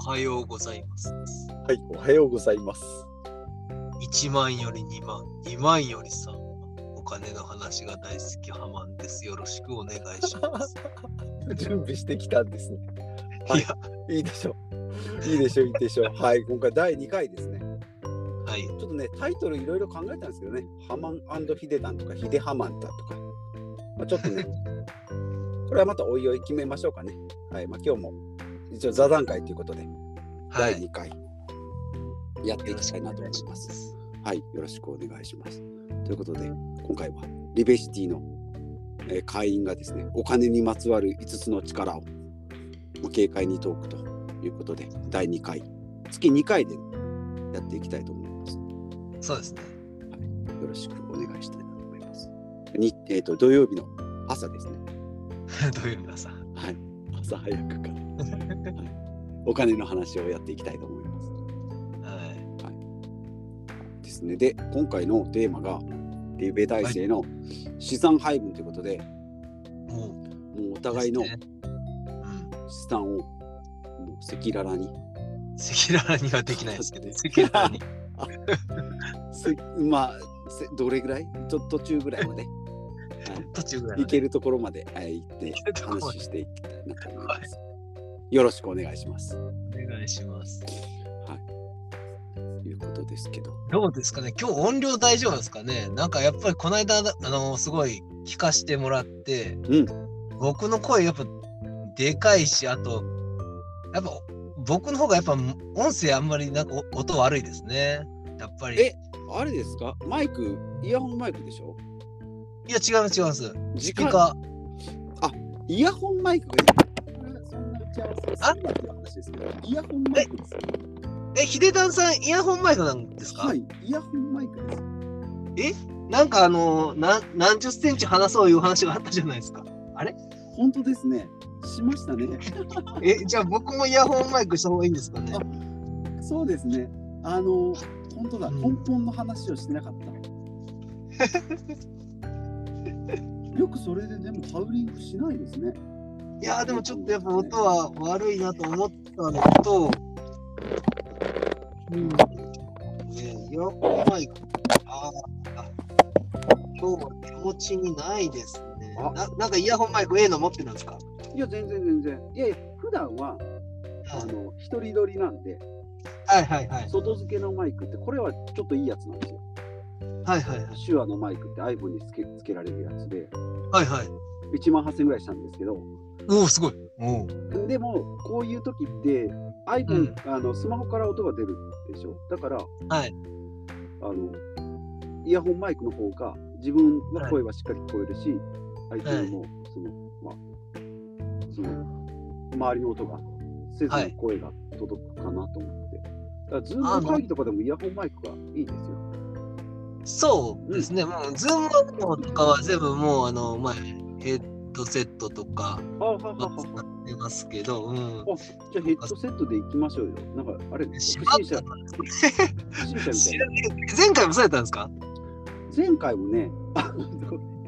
はようございます。はい、おはようございます。1万より2万、2万より3万。お金の話が大好きハマンです。よろしくお願いします。準備してきたんですね。はいいや、いいでしょう。いいでしょう、いいでしょう。はい、今回第2回ですね。はい。ちょっとね、タイトルいろいろ考えたんですけどね、ハマンヒデダンとかヒデハマンタとか、まあ、ちょっとね、これはまたおいおい決めましょうかね。はい、まあ今日も一応座談会ということで、第はい。2回やっていきたいなと思います。はい、よろしくお願いします。ということで、今回はリベシティの、えー会員がですね、お金にまつわる5つの力をまあ軽快にトークということで、第2回、月2回でやっていきたいと思います。そうですね。よろしくお願いしたいなと思います。にえー、と土曜日の朝ですね。どういう皆さん。はい、朝早くから、はい、お金の話をやっていきたいと思います。はい。ですね。で、今回のテーマが、リベ体制の資産配分ということで、もう、もうお互いの。資産をもう赤裸々に、赤裸々にはできないですけど、赤裸々に。せまあ、せどれぐらい？ちょっと途中ぐらいまで、は 途中ぐらい。行けるところまで、はい、行って話していきたいなと思います。よろしくお願いします。お願いします。ということですけど。どうですかね？今日音量大丈夫ですかね？なんかやっぱりこの間、あのすごい聞かしてもらって、うん僕の声やっぱでかいし、あと、やっぱ僕の方がやっぱ音声あんまりなんかお音悪いですね。やっぱり。えあれですか？マイク、イヤホンマイクでしょ？いや違います違います。時スピーカイヤホンマイクがいい。これはそんなって話ですけど、イヤホンマイクです。え、ヒデダンさんイヤホンマイクなんですか、はい、イヤホンマイクです。なんかあのな何十センチ離そういう話があったじゃないですか。本当ですね。しましたね。え、じゃあ僕もイヤホンマイクした方がいいんですかね？そうですね。あの、本当だ、うん根本の話をしてなかった。よくそれででもハウリングしないですね。いやーでもちょっとやっぱ音は悪いなと思ったのと、うん。ねイヤホンマイク。ああ、今日は手持ちにないですね。あななんかイヤホンマイク A の持ってるんですか？いや、全然全然。いやいや、普段は、あの、一人撮りなんで、はいはいはい。外付けのマイクって、これはちょっといいやつなんですよ。はいはいはい。手話のマイクって iPhone につけつけられるやつで、はいはい。1万8000円ぐらいしたんですけど、おお、すごい。おお。でも、こういう時って、iPhone、あのスマホから音が出るでしょ？だから、はい。あのイヤホンマイクの方が自分の声はしっかり聞こえるし、相手にもその、まあ、その周りの音がせずに声が届くかなと思って。だからズームの会議とかでもイヤホンマイクがいいですよ。そうですね。もう、ズームのとかは全部もう、あの、まあ、ヘッドセットとか、使ってますけど、うん。じゃあヘッドセットで行きましょうよ。なんかあれ、不し審者、前回もそうやったんですか？前回もね、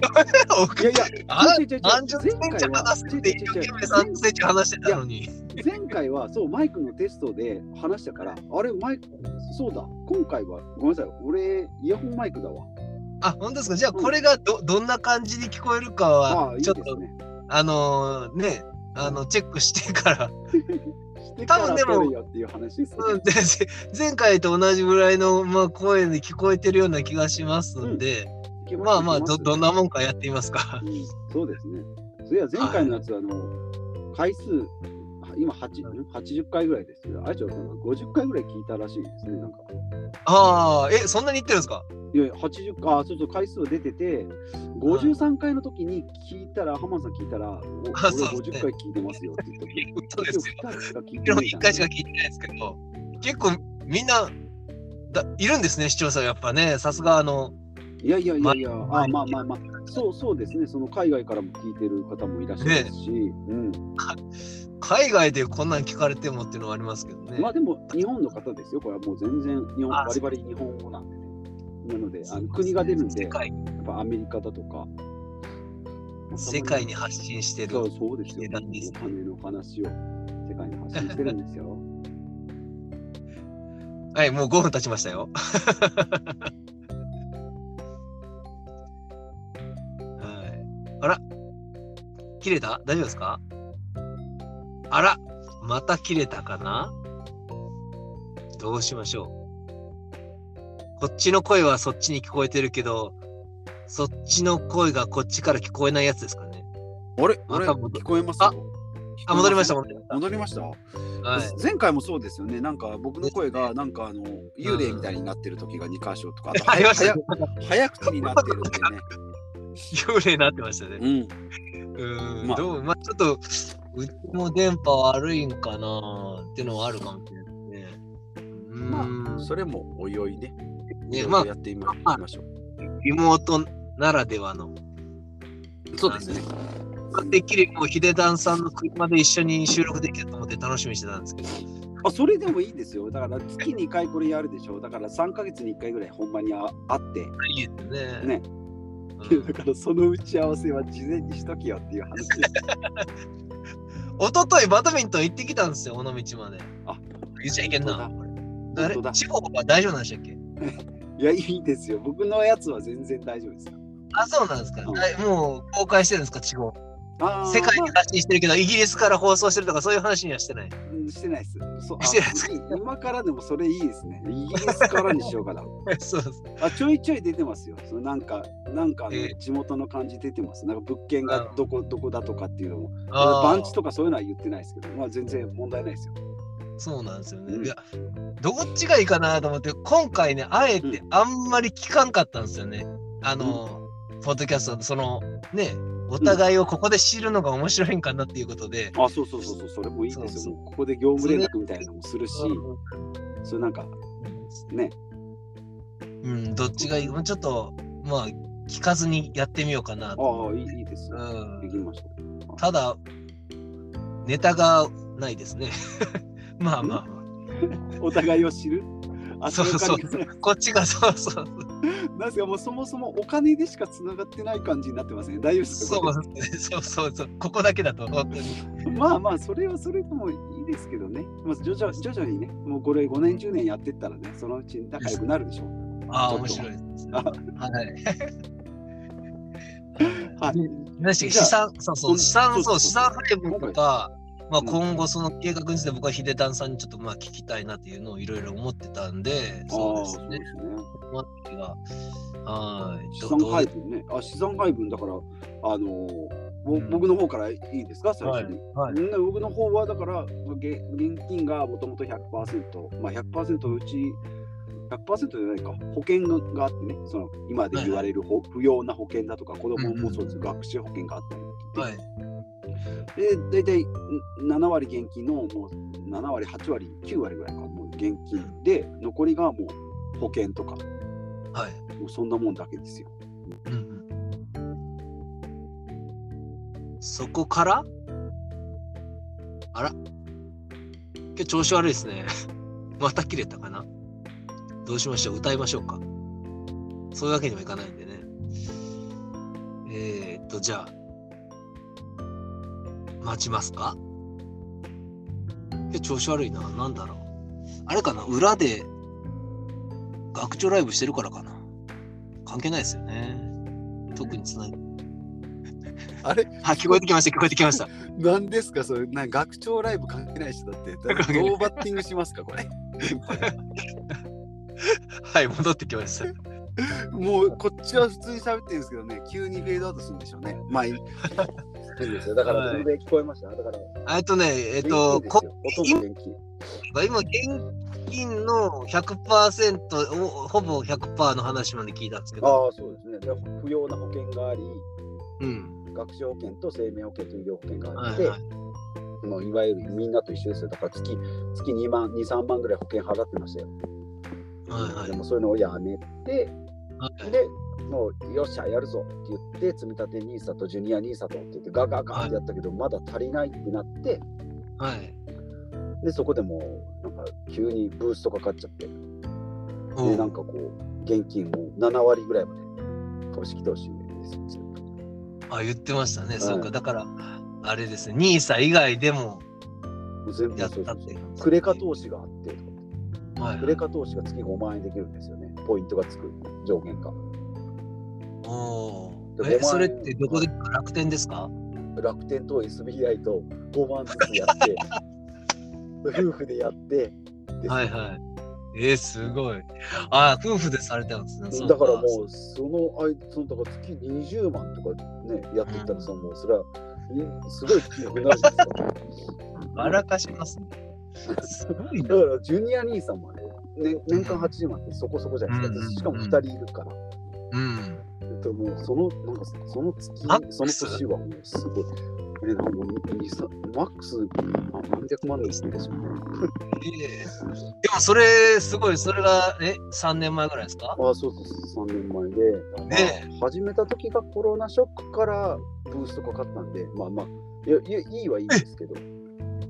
いいやい。や、あ違う違う違う。何十センチ話すって一生懸命3センチ話してたのに。前回はそうマイクのテストで話したから、あれマイク、そうだ、今回はごめんなさい、俺イヤホンマイクだわ。あ、本当ですか？じゃあこれがどどんな感じに聞こえるかは、ちょっと、ね。あのーね、あの、チェックしてから、多分でも前回と同じぐらいの、まあ、声で聞こえてるような気がしますんで、いけすまあまあど、どんなもんかやってみますか。うんそうですね。それは前回のやつ、あの、回数、あ今8 80回ぐらいですけど、あれちょっと50回ぐらい聞いたらしいですね、なんか。ああ、え、そんなに言ってるんですか？いやいや、80回、あ、そうそう、回数は出てて、53回の時に聞いたら、浜田さん聞いたら、お俺あそうですね50回聞いてますよって言った時そうですよ。今日2回しか聞いてもちろん1ないじゃん回しか聞いてないですけど、結構みんなだいるんですね、視聴者やっぱね、さすがあの、いやいやいやいや、まあまあまあまあ、そうそうですね、その海外からも聞いてる方もいらっしゃいますし、うん。海外でこんなん聞かれてもっていうのはありますけどね。まあでも、日本の方ですよ、これはもう全然日本、あバリバリ日本語なんでね。なので、あの国が出るんで、やっぱアメリカだとか、世界に発信してるそうそうですよねお金の話を世界に発信してるんですよ。はい、もう5分経ちましたよ。あら。切れた？大丈夫ですか？あら。また切れたかな？どうしましょう。こっちの声はそっちに聞こえてるけど、そっちの声がこっちから聞こえないやつですかね。あれ？あれ？また戻聞こえます？ああ、戻りました、も戻りまし戻りました、た。はい。前回もそうですよね。なんか僕の声がなんかあの幽霊みたいになってる時が2箇所とか。早口になってるんでね。幽霊になってましたね。うん。うん、まあどうまあちょっと、うちも電波悪いんかなっていうのはあるかもしれないですね。うーん、まあそれもおいおいね。ねまあろやってみましょう。リモートならではの。そうですね。できるもうヒデダンさんの車で一緒に収録できると思って楽しみにしてたんですけど。あそれでもいいですよ。だから月2回これやるでしょ。だから3ヶ月に1回ぐらいほんまにあ会って。いいですね。ねうんだからその打ち合わせは事前にしときよっていう話です。一昨日バドミントン行ってきたんですよ、尾道まで。あ言っちゃいけんな。あれ？地方は大丈夫なんでしたっけ？いや、いいですよ。僕のやつは全然大丈夫ですよ。あ、そうなんですか。うんはいもう公開してるんですか、地方。世界に発信してるけど、イギリスから放送してるとか、そういう話にはしてない。うんしてないです。そあしてないです今からでもそれいいですね。イギリスからにしようかな。そうです。あちょいちょい出てますよ。そのなんか、なんかあの、ええ地元の感じ出てます。なんか物件がどこどこだとかっていうのも。番地とかそういうのは言ってないですけど、まあ全然問題ないですよ。そうなんですよね。うんいや、どっちがいいかなと思って、今回ね、あえてあんまり聞かんかったんですよね。あの、ポッドキャスト、その、ね、お互いをここで知るのが面白いんかなっていうことで。あ、そうそうそうそう、それもいいですよ。そうそうもうここで業務連絡みたいなのもするし、それなんかね、うん、どっちがいい？もうちょっと、まあ、聞かずにやってみようかなと。ああ、いいですよ。うんできました。ただ、ネタがないですね。まあまあま お互いを知る？あ。あそうそう。こっちがそうそう。なんですか、もうそもそもお金でしかつながってない感じになってますね。大丈夫ですか？そうこそうそうそう。ここだけだと、まあまあ、それはそれでもいいですけどね。まあ、徐々徐々にね、もうこれ5年、10年やってったらね、そのうち仲良くなるでしょう。ああ、面白いです。あはい。はい。資産、そうそう、資産、そう、資産配分とか、まあうん今後その計画について僕はヒデダンさんにちょっとまあ聞きたいなっていうのをいろいろ思ってたんで、そうですね。すね。この時がはい。資産配分ね。あ、資産配分だから、あのー僕の方からいいですか、最初に。はい。ね僕の方はだからげ現金がもともと100%、まあ、100%うち100%じゃないか保険があってねその今で言われるほ不要な保険だとか子供もそうです、学習保険があったりってはい。で大体ん7割現金のもう7割8割9割ぐらいかもう現金で残りがもう保険とかはい。もうそんなもんだけですよ。うんうん。そこから？あら今日調子悪いですね。また切れたかな？どうしましょう？歌いましょうかそういうわけにもいかないんでね。えー、っと、じゃあ、待ちますか？今日調子悪いな。なんだろう。あれかな？裏で学長ライブしてるからかな関係ないですよね。特につない。あれ？あ、聞こえてきました、聞こえてきました。何ですか？それな学長ライブ関係ない人だってどうバッティングしますか？これ はい、戻ってきました。もうこっちは普通に喋ってるんですけどね、急にフェードアウトするんでしょうね。まあいい。いいですよ。だから、はいそれで聞こえました。だから、えっとね、えっ現と。今、現金の100%、おほぼ100%の話まで聞いたんですけど、ああ、そうですね。で不要な保険があり、うん。学習保険と生命保険と医療保険があって、はいはい。いわゆるみんなと一緒ですよ。だから月月2万、2、3万ぐらい保険払ってましたよ。はいはいでもそういうのをやめて、はいで、もうよっしゃ、やるぞって言って、積み立て NISA とジュニア NISA とって言って、ガガガってやったけど、まだ足りないってなって、はい。で、そこでもう、なんか急にブーストかかっちゃって、おで、なんかこう、現金も7割ぐらいまで株式投資ですよ。あ、言ってましたね。いそうか。だから、あれですね、ニーサ以外でも全部やったって。クレカ投資があってとか、はいクレカ投資が月5万円できるんですよね。ポイントがつく上限が。おーで5万円えそれってどこで楽天ですか？楽天と SBI と5万ずつやって、夫婦でやって、はいはい。えー、すごい。あー夫婦でされてるんですね。だからもう、その間、そのだから月20万とかね、やってたら、そのもうそれは、いすごい金額になるじゃないですか。かしますね。すごいな。だから、ジュニア兄さんもね、ね年間80万ってそこそこじゃないですか。うんしかも2人いるから。うん。えっと、もう。その、なんかその月、その年はもうすごい。え、なんかもうにさマックスあ何百万ですね。ええ。でもそれ、すごい、それが、え、3年前ぐらいですか？あそうそう、3年前で、ねまあ始めた時がコロナショックからブーストかかったんで、まあまあ、いやいやいいはいいんですけど、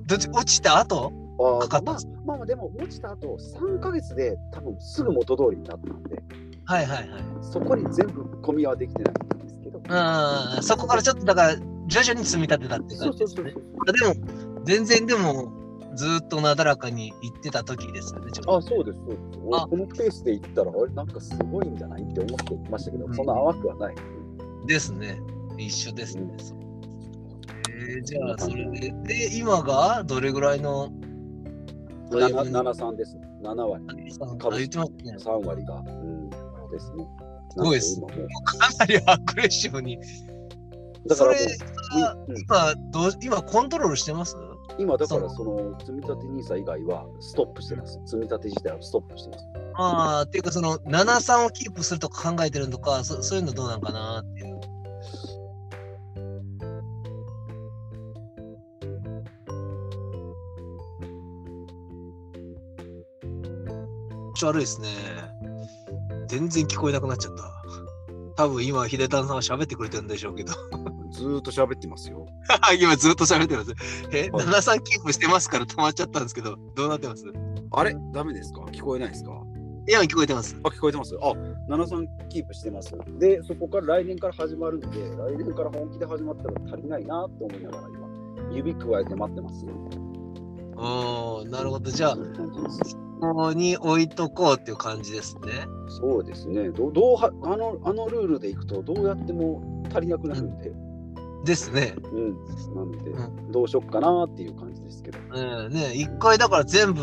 どっち落ちた後？あかかったんですまあ、まあまあ、でも落ちた後3ヶ月で多分すぐ元通りになったんで、はいはいはい。そこに全部込みはできてないんですけど。うん、そこからちょっとだから、徐々に積み立てたって感じですね。でも、全然でも、ずーっとなだらかに行ってた時ですよね。あ、そうです、そうです。このペースで行ったら、俺なんかすごいんじゃないって思ってましたけど、うんそんな淡くはない。ですね。一緒ですね。うんそうえー、じゃあ、それで、で、今がどれぐらいのだいぶ7 73です。7割。あ言ってますね。3割が。うん、ですね。すごいですかなりアグレッシブに。うだから今どう、今コントロールしてます？今だからその積み立て NISA 以外はストップしてます。積み立て自体はストップしてます。ああ、っていうか、その、73をキープするとか考えてるのか、そそういうのどうなんかなっていう。悪いですね。全然聞こえなくなっちゃった。多分今、秀太さんは喋ってくれてるんでしょうけど。ずーっと喋ってますよ。今ずっと喋ってます。え、はい73キープしてますから止まっちゃったんですけど、どうなってます？あれ？ダメですか？聞こえないですか？今聞こえてます。あ、聞こえてます。あ、73キープしてます。で、そこから来年から始まるんで、来年から本気で始まったら足りないなと思いながら今、指加えて待ってますよ。おー、なるほど。じゃあ。ここに置いとこうっていう感じですね。そうですね。どうどうはあのあのルールでいくと、どうやっても足りなくなるんで、ですね。うん。なので、うどうしよっかなっていう感じですけど。うん、ね、一回だから全部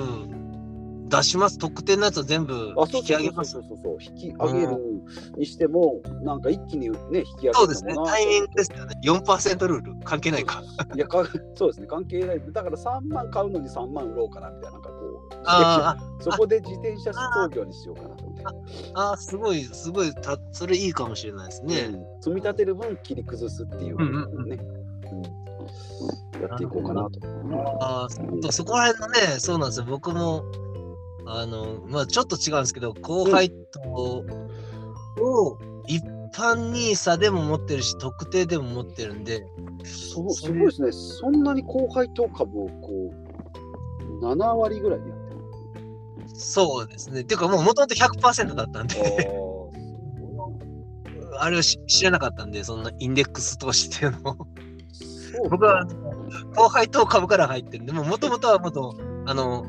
出します。特典のやつを全部引き上げます。そうそうそう。引き上げるにしても、なんか一気にね、引き上げるそうですね。タイミングですよね。4%ルール関係ないか。いやか、そうですね、関係ない。だから3万買うのに3万売ろうかなみたいな、なんかこう、あそこで自転車操業にしようかなみたいな。ーあー、すごい、すごいた、それいいかもしれないですね。うん積み立てる分切り崩すっていううんうんうんね、うんやっていこうかなと。ああ、そそこら辺のね、そうなんですよ。僕も、あの、まあちょっと違うんですけど、後輩とを一般ニーサでも持ってるし、特定でも持ってるんで、そうすごいですね、そんなに高配当株をこう、7割ぐらいでやってる。そうですね。っていうか、もう元々100%だったんあで、ー あれをし知らなかったんで、そんなインデックス投資っていうのを。僕は高配当株から入ってるんで、もともとはもっと、あの、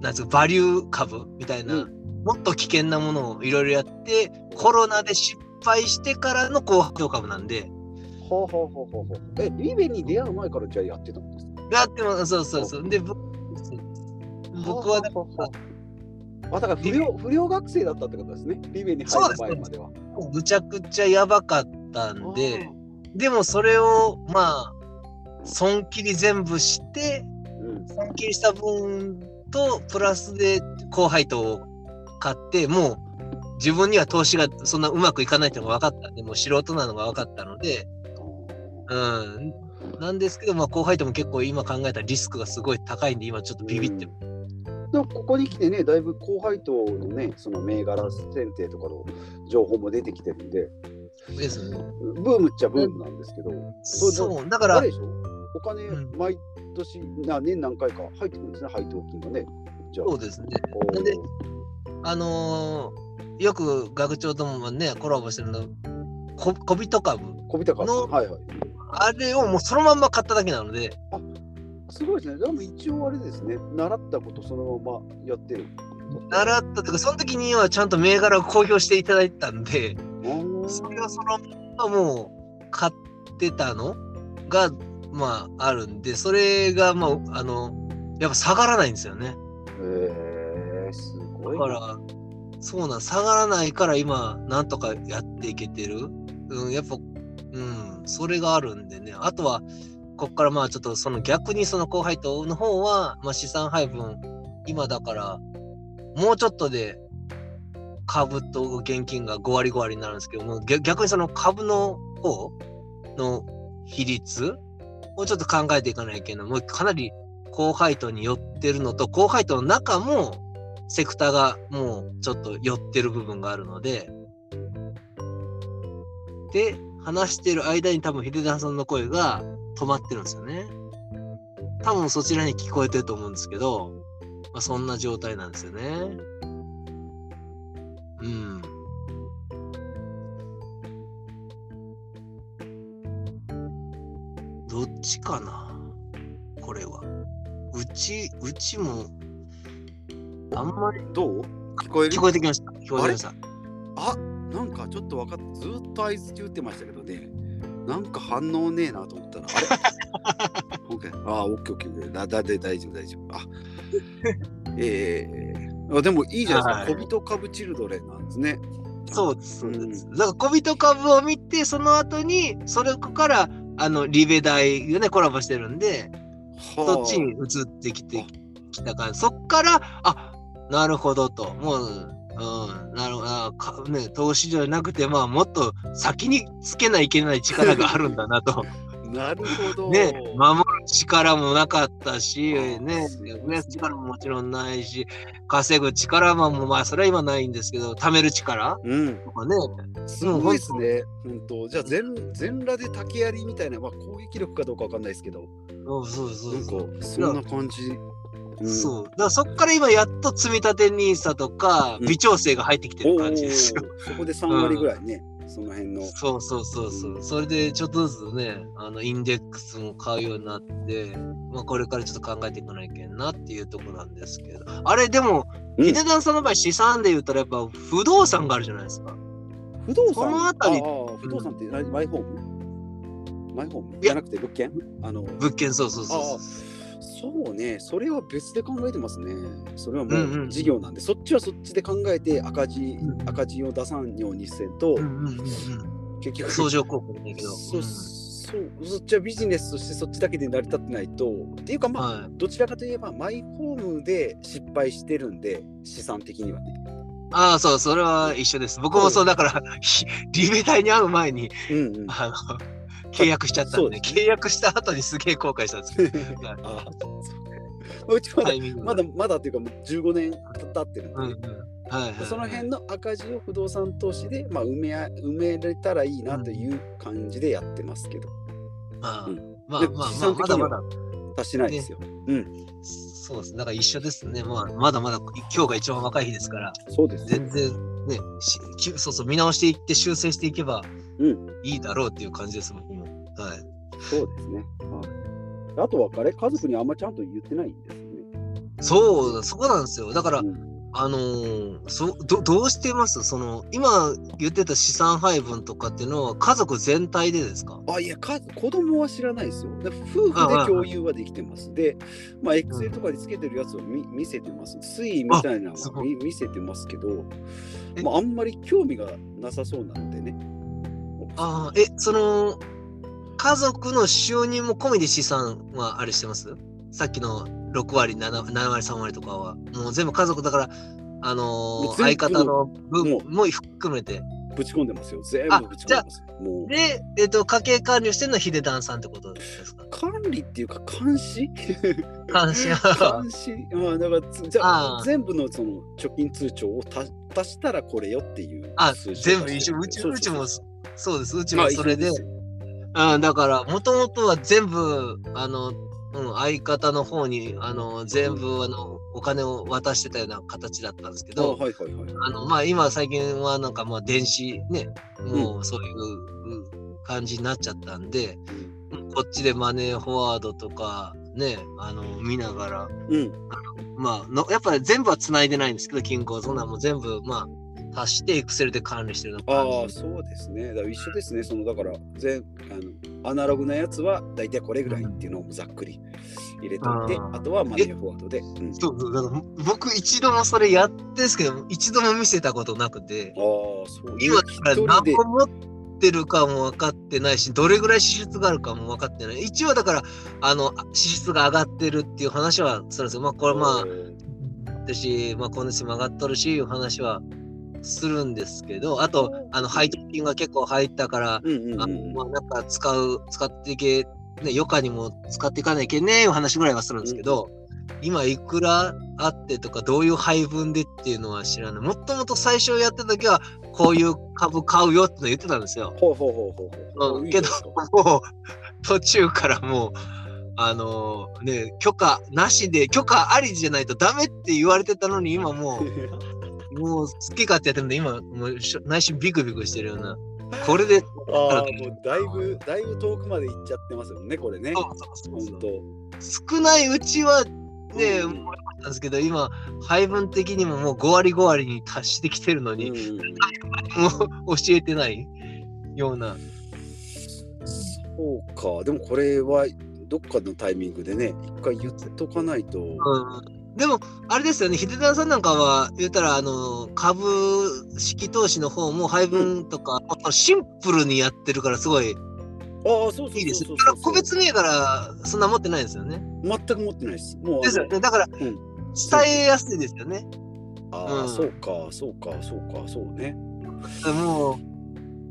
なんつうか、バリュー株みたいな、うもっと危険なものをいろいろやって、コロナで失敗してからの高配当株なんで、はあ、はあはあはあはあ、え、リベに出会う前からじゃあやってたんですか？だっても、そうそうそう。で、僕僕はでも、はあはあはああ、だから不良不良学生だったってことですね。リベに入る前までは。むちゃくちゃやばかったんで、でもそれを、まあ、損切り全部して、うん、損切りした分と、プラスで高配当を買って、もう自分には投資がそんなうまくいかないってのが分かったんで、もう素人なのが分かったので、うん。なんですけど、まあ、後輩とも結構今考えたらリスクがすごい高いんで、今ちょっとビビってる。でもここに来てね、だいぶ高配当のね、その銘柄選定とかの情報も出てきてるんで、ですね。ブームっちゃブームなんですけど、そそう、だからお金うん毎年、な年何回か入ってくるんですね、配当金がね。じゃあ。そうですね。であのーよく学長ともね、コラボしてるの、こ小人株、小人かのはいはい。あれをもうそのまんま買っただけなので、すごいですね。でも一応あれですね、習ったことそのままやってるん習ったというか、その時にはちゃんと銘柄を公表していただいてたんで、おそれをそのままもう買ってたのが、まあ、あるんで、それが、まあ、あの、やっぱ下がらないんですよね。へえすごいな。だから、そうなん、下がらないから今、なんとかやっていけてる。うん、やっぱ、うん、それがあるんでね。あとは、こっからまあちょっとその逆にその後輩との方は、まあ資産配分、今だから、もうちょっとで株と現金が5割5割になるんですけども、逆逆にその株の方の比率をちょっと考えていかないけない。もうかなり高配当に寄ってるのと、高配当の中もセクターがもうちょっと寄ってる部分があるので、で、話してる間に多分秀田さんの声が止まってるんですよね。多分そちらに聞こえてると思うんですけど、まあ、そんな状態なんですよね。うん。どっちかな？これは。うち、うちも、あんまりどう？聞こえる？聞こえてきました。聞こえてきました。あなんかちょっと分かってずーっと合図中打ってましたけどね。なんか反応ねえなと思ったらあれ？オッケー。あオッケーオッケーオッケー。だだで大丈夫大丈夫。あ。えー、あでもいいじゃないですか、はい。小人株チルドレンなんですね。そうです、そうです。だから、小人株を見て、その後に、それから、あの、リベ大がね、コラボしてるんで、はそっちに移ってきてきた感じ。そっから、あなるほどと。もう、うん、なるほどあか、ね。投資じゃなくて、まあ、もっと先につけないといけない力があるんだなと。なるほどね、守る力もなかったし、あね、増やす力ももちろんないし、稼ぐ力も、まあ、それは今ないんですけど、貯める力うん。とかね、すごいですね本当。じゃあ全全裸で竹槍みたいな、まあ、攻撃力かどうかわかんないですけど。そうそうそうなんそう。かそんな感じ、うん。そう。だからそっから今やっと積み立て NISA とかうん。微調整が入ってきてる感じですよ。おー。そこで3割ぐらいね、その辺の。そうそうそうそう。それでちょっとずつね、あのインデックスも買うようになって、まあこれからちょっと考えていかないけんなっていうところなんですけど。あれでも、うん。秀田さんの場合資産で言ったらやっぱ不動産があるじゃないですか。不動産？このああ不動産って何？マイホーム？マイホーム？じゃなくて物件？あの物件そうそうそうそう。そうね。それは別で考えてますね。それはもうんうんう事業なんで、そっちはそっちで考えて赤字、うん赤字を出さんようにせんと、うんうんうんうん。結局相乗効果だけど。そううんそうそっちはビジネスとしてそっちだけで成り立ってないと。っていうかまあ、はい。どちらかといえばマイホームで失敗してるんで資産的にはね。ああ、そう、それは一緒です。僕もそう、だから、ひ リベタイに会う前に、うんうん。あの、契約しちゃったんで、ね。契約した後にすげえ後悔したんですけど、はい。あううちまだまだまだっていうかもう15年経ってるんで、うんうん。はいはいはい、その辺の赤字を不動産投資で、まあ、埋めあ埋めれたらいいなという感じでやってますけど、まあ、うん。まあでまあまあ、まだまだ、達しないですよ。うん、そうです。だから一緒ですね。まあ、まだまだ今日が一番若い日ですから、そうですね。全然ね、そうそう、見直していって修正していけばうん、いいだろうっていう感じですもん、今。はい。そうですね。はい、あとはあれ、家族にあんまちゃんと言ってないんですよね。そうだ、そこなんですよ。だから、うんあのーそどどうしてます？その今言ってた資産配分とかっていうのは家族全体でですか？あいやか子供は知らないですよ。で夫婦で共有はできてます。で、まあ、エクセルとかでつけてるやつを見見せてます。推移みたいなのすごいは見見せてますけどえ、まあ、あんまり興味がなさそうなのでね。ああ、え、その、家族の収入も込みで資産はあれしてます？さっきの6割7、7割、3割とかは。もう全部家族だから、あのー相方の分もも含めて。ぶち込んでますよ。全あ部ぶち込んでます。もうで、えっ、と、家計管理をしてるのは秀旦さんってことですか？管理っていうか監視？監視監視まあだからつじゃあ全部のその貯金通帳を足足したらこれよっていうあ、全部一緒。うちもそうです。うちまあもそれで。うん、だから、もともとは全部、あの、うん、相方の方に、あの、全部、あの、お金を渡してたような形だったんですけあど。あの、まあ、今、最近は、なんか、まあ、電子ね、もう、そういううん感じになっちゃったんで、こっちでマネーフォワードとか、ね、あの、見ながら、うん。まあの、やっぱり全部は繋いでないんですけど、金庫、そんなんもう全部、まあ、足してエクセルで管理してるのかああ、そうですね。だから一緒ですね。そのだから全あのアナログなやつは大体これぐらいっていうのをざっくり入れといて、あとはマネーフォワードで。うん、そうそう、だから僕一度もそれやってんですけど、一度も見せたことなくて、ああ、そう。今から。何個持ってるかも分かってないし、どれぐらい支出があるかも分かってない。一応だから、あの、支出が上がってるっていう話はするんですよ。まあこれまあ、私、まあ今月も上がっとるし、いう話はするんですけど、あと、あの、配当金が結構入ったから、うんうんうんあのまあなんか使う、使っていけ、ね、余暇にも使っていかないけねえいう話ぐらいはするんですけど、今いくらあってとか、どういう配分でっていうのは知らない。もともと最初やった時は、こういう株買うよっての言ってたんですよ。ほうほうほうほうほう。うんいいじゃないですかもう、途中からもう、あのね、許可なしで、許可ありじゃないとダメって言われてたのに、今もう、もう好き勝手やってるんで、今、もうしょ内心ビクビクしてるような。これで、ああ、もうだいぶ、だいぶ遠くまで行っちゃってますよね、これね。そうそう。少ないうちはね、うん思いましたんですけど、今、配分的にももう5割5割に達してきてるのに、うん もう教えてないような。そうか、でもこれはどっかのタイミングでね、一回言っとかないと。うんでも、あれですよね、秀田さんなんかは、言ったら、あの、株式投資の方も配分とか、シンプルにやってるから、すごいああ、そうそういいです。そうだから個別銘柄、そんな持ってないですよね。全く持ってないです。もうですよね。だから、ん伝えやすいですよね。ああ、うんそうか、そうか、そうか、そうね。も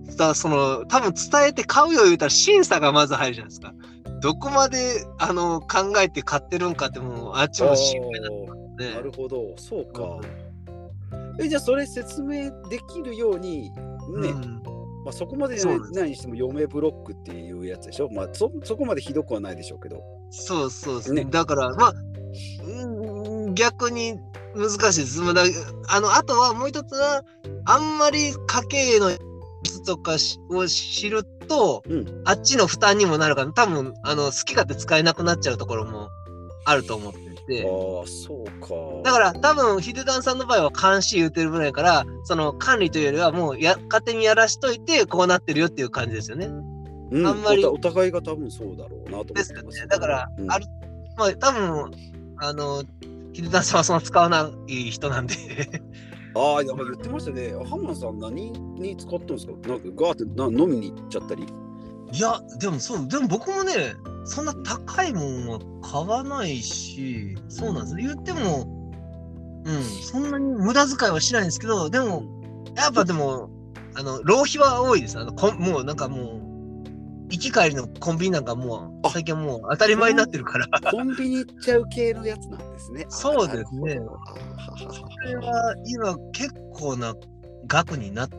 う、だその、多分伝えて買うよ言うたら審査がまず入るじゃないですか。どこまで、あの、考えて買ってるんかって、もう、あっちも心配だあーなね。るほど、そうか。え、じゃあそれ説明できるように、ね、うんまあ、そこまでじゃないにしても、嫁ブロックっていうやつでしょ？まあそ、そこまでひどくはないでしょうけど。そうそうそう、ねだから、まあ、うん逆に難しいです。まあだあの、あとはもう一つは、あんまり家計のとかしを知ると、うんあっちの負担にもなるから、多分あの好き勝手使えなくなっちゃうところもあると思ってあて。あ、そうか。だから多分ヒデダンさんの場合は監視言うてるぐらいから、その管理というよりはもうや勝手にやらしといてこうなってるよっていう感じですよね。うん、あんまりお互いが多分そうだろうなと思ってですよますね。だから、うんある、まあ多分、あの、ヒデダンさんはそんな使わない人なんで。ああ、なんか言ってましたね。ハマンさん何に使ったんですか？なんかガーってな飲みに行っちゃったり。いや、でもそう、でも僕もね、そんな高いもんは買わないし、そうなんです。言っても、うん、そんなに無駄遣いはしないんですけど、でも、やっぱでも、あの、浪費は多いです。あの、こんもうなんかもう、行き帰りのコンビニなんかもう、あ最近もう当たり前になってるから、コンビニ行っちゃう系のやつなんですね。あそうですね。なるほどあーはははこれは今結構な額になっ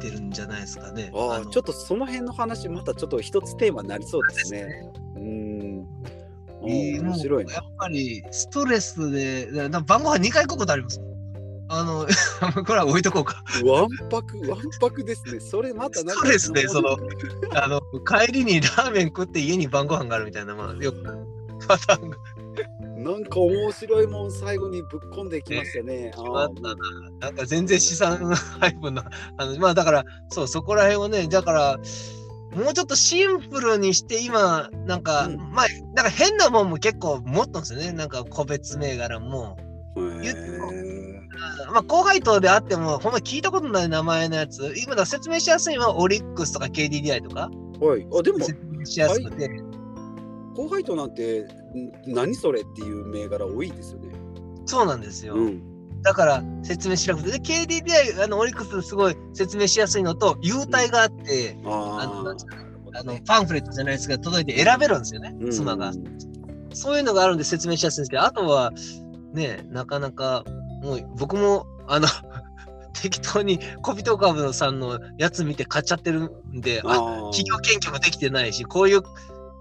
てるんじゃないですかね。あちょっとその辺の話、またちょっと一つテーマになりそうですね。うーん。面白いなやっ。ぱりストレスで、晩ご飯2回行くことあります。あの、これは置いとこうか。わんぱく、わんぱくですね。それまたなんか。ストレスでそのあの、帰りにラーメン食って家に晩ご飯があるみたいな、まあ、よくパターンがなんか面白いもん最後にぶっ込んできましたね。あーあったな。なんか全然資産配分の、あの、まあだから、そう、そこら辺をね、だから、もうちょっとシンプルにして、今、なんか、うんまあ、なんか変なもんも結構持ったんですよね。なんか個別銘柄も。言ってもへまあ、高配当であっても、ほんま聞いたことない名前のやつ、今だ説明しやすいのはオリックスとか KDDI とか、ーはい。あ、でも、説明しやすくて、高配当なんて、ん何それっていう銘柄多いですよね。そうなんですよ。うん。だから説明しなくて、で、KDDI、あの、オリックスすごい説明しやすいのと、優待があって、ああのあ、あのどね、パンフレットじゃないですけど、届いて選べるんですよね、うん妻が。そういうのがあるんで説明しやすいんですけど、あとは、ね、なかなか、もう僕も、あの、適当に小人株のさんのやつ見て買っちゃってるんで、あ企業研究もできてないし、こういう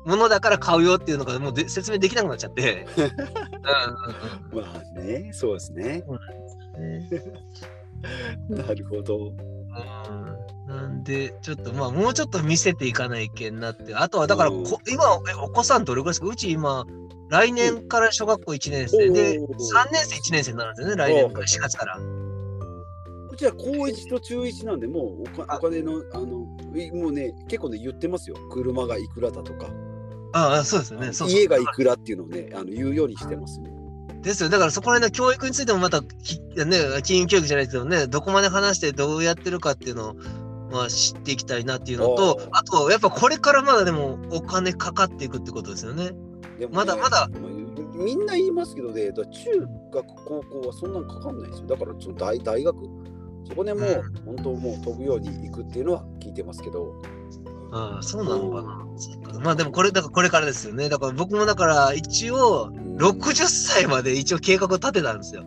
ものだから買うよっていうのがもうで説明できなくなっちゃって。まあね、そうですね。なるほど。うんなんで、ちょっとまあ、もうちょっと見せていかないけんなって。あとは、だからうんこ、今、えお子さんどれぐらいですか？うち今、来年から小学校1年生で、おー3年生1年生になるんですよね、来年から4月から。うちは高1と中1なんで、もうお金の、あの、いもうね、結構ね、言ってますよ。車がいくらだとか、ああ、そうですよね。そうそう家がいくらっていうのをね、あの言うようにしてますね。ですよ。だからそこら辺の教育についてもまたき、ね、金融教育じゃないですけどね、どこまで話してどうやってるかっていうのを、まあ、知っていきたいなっていうのと、あと、やっぱこれからまだでもお金かかっていくってことですよね。でもねまだまだみんな言いますけどね、中学、高校はそんなにかかんないですよ。だからその大大学、そこでもう、う本当もう飛ぶように行くっていうのは聞いてますけど、ああ、そうなのかな。まあでもこれ、だからこれからですよね。だから僕もだから一応、うん60歳まで一応計画を立てたんですよ。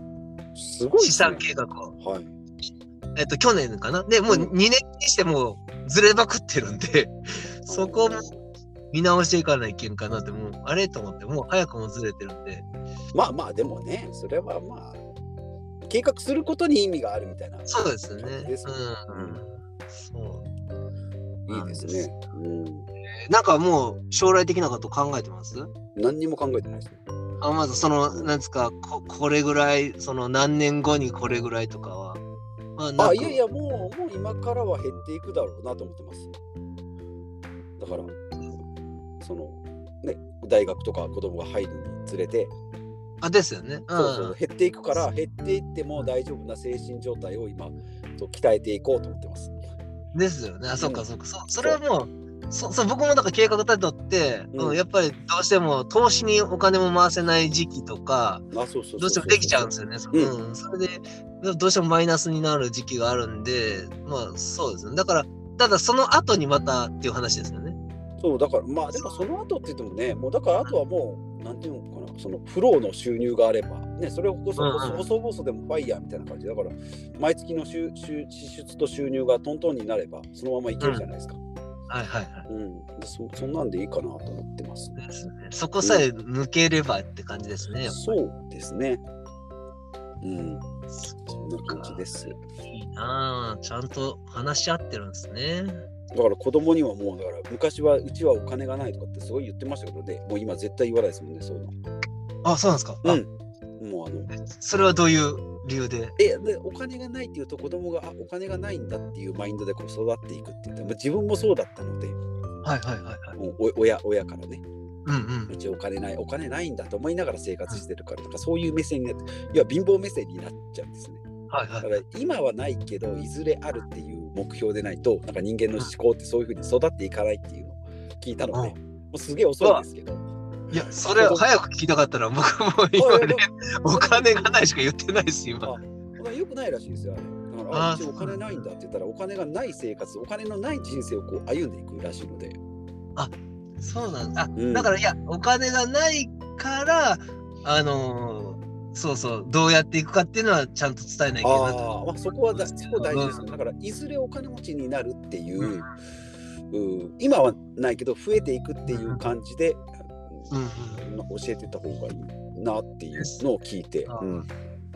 すごいね資産計画を。はい。えっと、去年かな。で、もううん2年にしてもうずれまくってるんで、そこも見直していかないけんかなって、もう、あれと思って、もう早くもずれてるんで。まあまあ、でもね、それはまあ、計画することに意味があるみたいな。そうですよね。ですねうん。そう。いいですね。うん。なんかもう将来的なこと考えてます？何にも考えてないですね。あまずその、なんですかこ、これぐらい、その何年後にこれぐらいとかは。まあ、なあ、くいやいや、もう、もう今からは減っていくだろうなと思ってます。だから、その、ね、大学とか子供が入るにつれて、あ、ですよね。そうそう減っていくから、減っていっても大丈夫な精神状態を今、と鍛えていこうと思ってます。うん。ですよね。あ、そっかうんそっか。そそれはもう、そそう僕もだから計画立てとって、うんうんやっぱりどうしても投資にお金も回せない時期とか、どうしてもできちゃうんですよね。うん、それで、どうしてもマイナスになる時期があるんで、まあそうですね。だから、ただその後にまたっていう話ですよね。そうだからまあでもその後って言ってもねもうだからあとはもうなんていうのかなそのフローの収入があればねそれを細々でもファイヤーみたいな感じだから毎月の収収支出と収入がトントンになればそのままいけるじゃないですか。はいはいはい。うん、でそそんなんでいいかなと思ってます。ですね。そこさえ抜ければって感じですね。やっぱりそうですね。うん、そんな感じです。いいなあちゃんと話し合ってるんですね。だから子供にはもうだから昔はうちはお金がないとかってすごい言ってましたけどねもう今絶対言わないですもんねそういうの。あ、そうなんですか。あうん、もうあのそれはどういう理由で？えでお金がないっていうと子供があお金がないんだっていうマインドでこう育っていくって言って、まあ、自分もそうだったのではいはいはいはい。もうお親親からねうんうんう。ちお金ないお金ないんだと思いながら生活してるからとかそういう目線になっていや貧乏目線になっちゃうんですねはいはい。だから今はないけどいずれあるっていう目標でないとなんか人間の思考ってそういうふうに育っていかないっていうのを聞いたので、うんもうすげえ遅いんですけど。いや、それ早く聞きたかったら、僕も今ね、お金がないしか言ってないです、今。よくないらしいですよあれ。だからあお金ないんだって言ったらお金がない生活お金のない人生をこう歩んでいくらしいので。そうなんだ。あ、ん。だからいや、お金がないから、あのーそうそう、どうやっていくかっていうのはちゃんと伝えないといけないと。ああ、まあ、そこはだそこ大事ですうんね。だから、いずれお金持ちになるっていう、うんうん今はないけど、増えていくっていう感じで、うん教えてた方がいいなっていうのを聞いて。あうん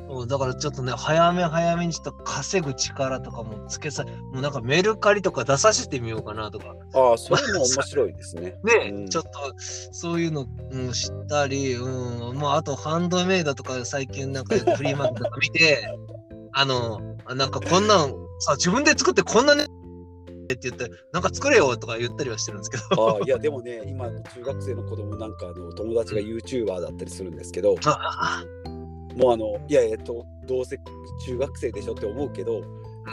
そうだからちょっとね、早め早めにちょっと稼ぐ力とかもつけさ、もうなんかメルカリとか出させてみようかなとか。ああ、それも面白いですね。ね、うんちょっとそういうの、うん、知ったり、うん、まああとハンドメイドとか最近なんかフリーマーケットとか見て、あの、あなんかこんなんさ、自分で作ってこんなねって言って、なんか作れよとか言ったりはしてるんですけど。いや、でもね、今、中学生の子供なんかあの友達が YouTuber だったりするんですけど、あもうあの、いや、えっと、どうせ中学生でしょって思うけど、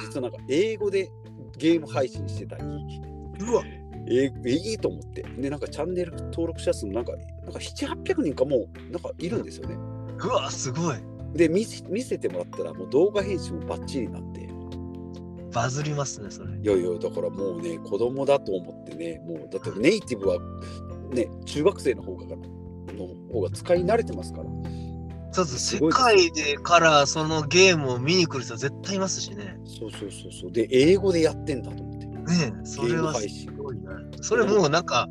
実はなんか英語でゲーム配信してたり、うわ、ええいいと思って。で、なんかチャンネル登録者数もなんか、なんか7、800人かもう、なんかいるんですよね。うわ、すごい。で見せ、見せてもらったら、もう動画編集もバッチリなんで、いバズりますね、それ。やいや、だからもうね、子供だと思ってね、もう、だってネイティブは、ね、中学生の方が、の方が使い慣れてますから。そうそう、世界でからそのゲームを見に来る人絶対いますしね。そうそうそうそう。で、英語でやってんだと思って。ねえ、それはすごいな。それもうなんか、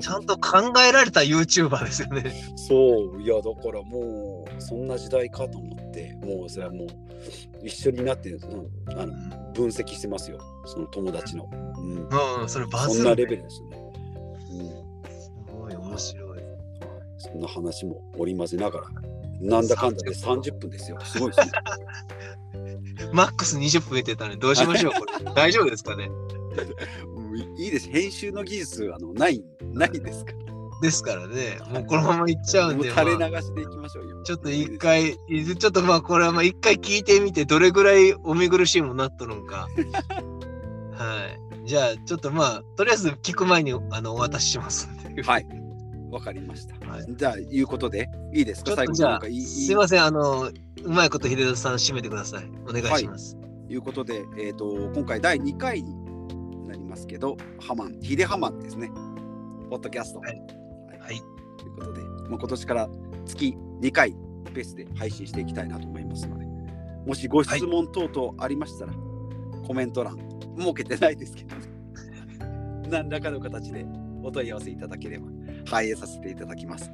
ちゃんと考えられた YouTuber ですよね。そう、いや、だからもう、そんな時代かと思って、もうそれはもう、一緒になって、うんあの分析してますよ、その友達の。うん、うん、それバズる、そんなレベルですね。うんすごい面白い。そんの話も織り交ぜながら、なんだかんだで30分ですよ。すごいですね。マックス20分増えてたのでどうしましょうこれ。大丈夫ですかね？いいです。編集の技術あのないないですから。ですからね、もうこのままいっちゃうんで、もう垂れまあ流しでいきましょうよ。ちょっと一回、ちょっとまあこれはまあ一回聞いてみて、どれぐらいお見苦しいもんなっとるんか。はい。じゃあ、ちょっとまあ、とりあえず聞く前にあのお渡ししますんで。はい。わかりました。はいじゃあ、いうことで、いいですか？最後なんかいい、いいすいません、あの、うまいこと秀田さん締めてください。お願いします。いうことで、えー、と今回第2回になりますけど、ハマン、ヒデハマンですね。ポッドキャスト。はいはいということで、もう今年から月2回ペースで配信していきたいなと思いますので、もしご質問等々ありましたら、コメント欄、設けてないですけど、何らかの形でお問い合わせいただければ反映させていただきます。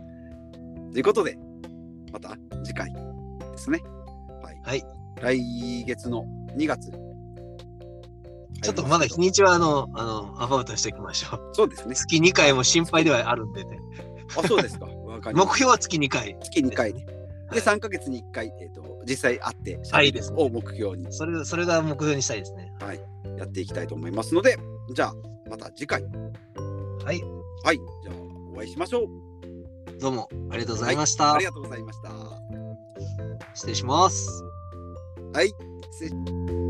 ということで、また次回ですね。はい。はい来月の2月。ちょっとまだ日にちはあの、あの、アバウトにしておきましょう。そうですね。月2回も心配ではあるんでね。あ、そうですか。わか目標は月2回。月2回ね。で、はい3ヶ月に1回、えー、と実際会って、はいですねを目標に、それ、それが目標にしたいですね。はい、やっていきたいと思いますので、じゃあ、また次回、はい。はい、じゃあ、お会いしましょう。どうもありがとうございました。ありがとうございました。失礼します。はい、失礼